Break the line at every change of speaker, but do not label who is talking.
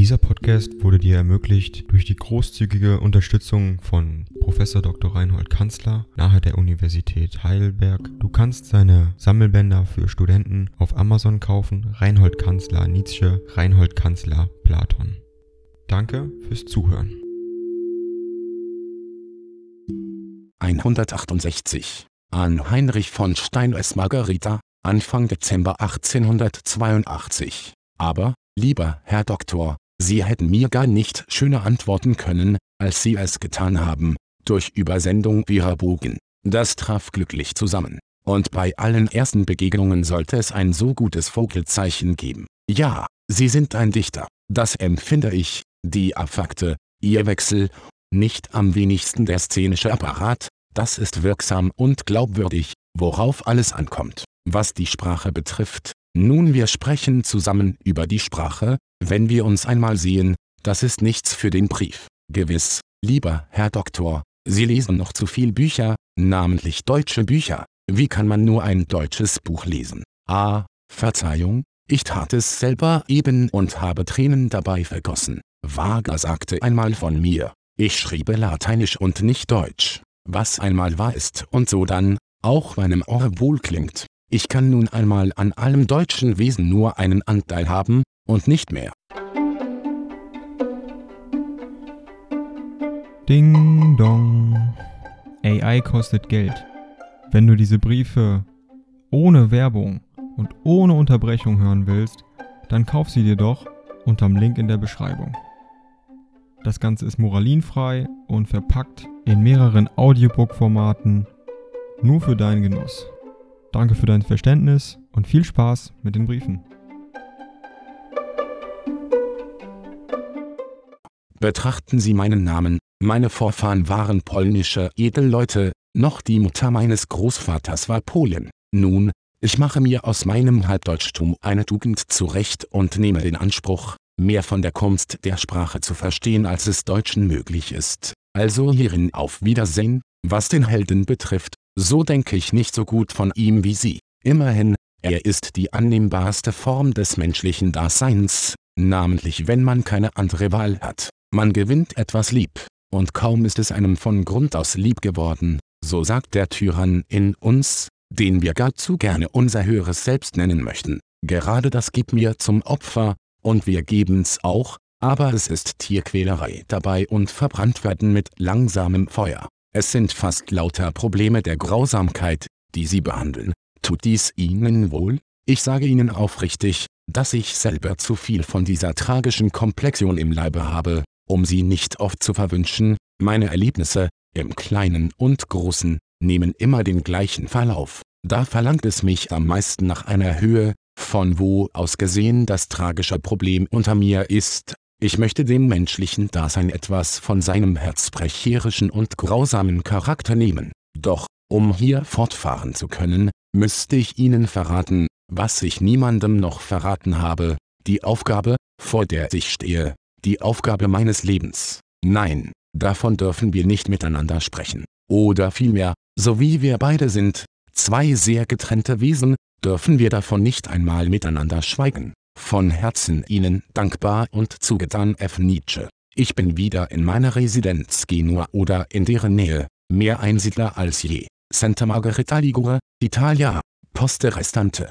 Dieser Podcast wurde dir ermöglicht durch die großzügige Unterstützung von Professor Dr. Reinhold Kanzler nahe der Universität Heidelberg. Du kannst seine Sammelbänder für Studenten auf Amazon kaufen. Reinhold Kanzler Nietzsche, Reinhold Kanzler Platon. Danke fürs Zuhören.
168 an Heinrich von Stein S. Margarita, Anfang Dezember 1882. Aber, lieber Herr Doktor, Sie hätten mir gar nicht schöner antworten können, als Sie es getan haben, durch Übersendung Ihrer Bogen. Das traf glücklich zusammen. Und bei allen ersten Begegnungen sollte es ein so gutes Vogelzeichen geben. Ja, Sie sind ein Dichter. Das empfinde ich, die Affakte, Ihr Wechsel, nicht am wenigsten der szenische Apparat, das ist wirksam und glaubwürdig, worauf alles ankommt. Was die Sprache betrifft, nun wir sprechen zusammen über die Sprache, wenn wir uns einmal sehen, das ist nichts für den Brief. Gewiss, lieber Herr Doktor, Sie lesen noch zu viel Bücher, namentlich deutsche Bücher. Wie kann man nur ein deutsches Buch lesen? Ah, Verzeihung, ich tat es selber eben und habe Tränen dabei vergossen. Wager sagte einmal von mir, ich schriebe Lateinisch und nicht Deutsch. Was einmal war ist und so dann, auch meinem Ohr wohl klingt. Ich kann nun einmal an allem deutschen Wesen nur einen Anteil haben, und nicht mehr.
Ding dong. AI kostet Geld. Wenn du diese Briefe ohne Werbung und ohne Unterbrechung hören willst, dann kauf sie dir doch unterm Link in der Beschreibung. Das Ganze ist moralinfrei und verpackt in mehreren Audiobook-Formaten nur für deinen Genuss. Danke für dein Verständnis und viel Spaß mit den Briefen.
Betrachten Sie meinen Namen, meine Vorfahren waren polnische Edelleute, noch die Mutter meines Großvaters war Polin. Nun, ich mache mir aus meinem Halbdeutschtum eine Tugend zurecht und nehme den Anspruch, mehr von der Kunst der Sprache zu verstehen als es Deutschen möglich ist. Also hierin auf Wiedersehen, was den Helden betrifft, so denke ich nicht so gut von ihm wie Sie. Immerhin, er ist die annehmbarste Form des menschlichen Daseins, namentlich wenn man keine andere Wahl hat. Man gewinnt etwas lieb, und kaum ist es einem von Grund aus lieb geworden, so sagt der Tyrann in uns, den wir gar zu gerne unser höheres Selbst nennen möchten. Gerade das gibt mir zum Opfer, und wir geben's auch, aber es ist Tierquälerei dabei und verbrannt werden mit langsamem Feuer. Es sind fast lauter Probleme der Grausamkeit, die sie behandeln. Tut dies ihnen wohl? Ich sage ihnen aufrichtig, dass ich selber zu viel von dieser tragischen Komplexion im Leibe habe, um sie nicht oft zu verwünschen. Meine Erlebnisse, im Kleinen und Großen, nehmen immer den gleichen Verlauf. Da verlangt es mich am meisten nach einer Höhe, von wo aus gesehen das tragische Problem unter mir ist, ich möchte dem menschlichen Dasein etwas von seinem herzbrecherischen und grausamen Charakter nehmen. Doch, um hier fortfahren zu können, müsste ich Ihnen verraten, was ich niemandem noch verraten habe, die Aufgabe, vor der ich stehe, die Aufgabe meines Lebens. Nein, davon dürfen wir nicht miteinander sprechen. Oder vielmehr, so wie wir beide sind, zwei sehr getrennte Wesen, dürfen wir davon nicht einmal miteinander schweigen. Von Herzen Ihnen dankbar und zugetan F. Nietzsche. Ich bin wieder in meiner Residenz Genua oder in deren Nähe, mehr Einsiedler als je. Santa Margherita Ligure, Italia, Poste Restante.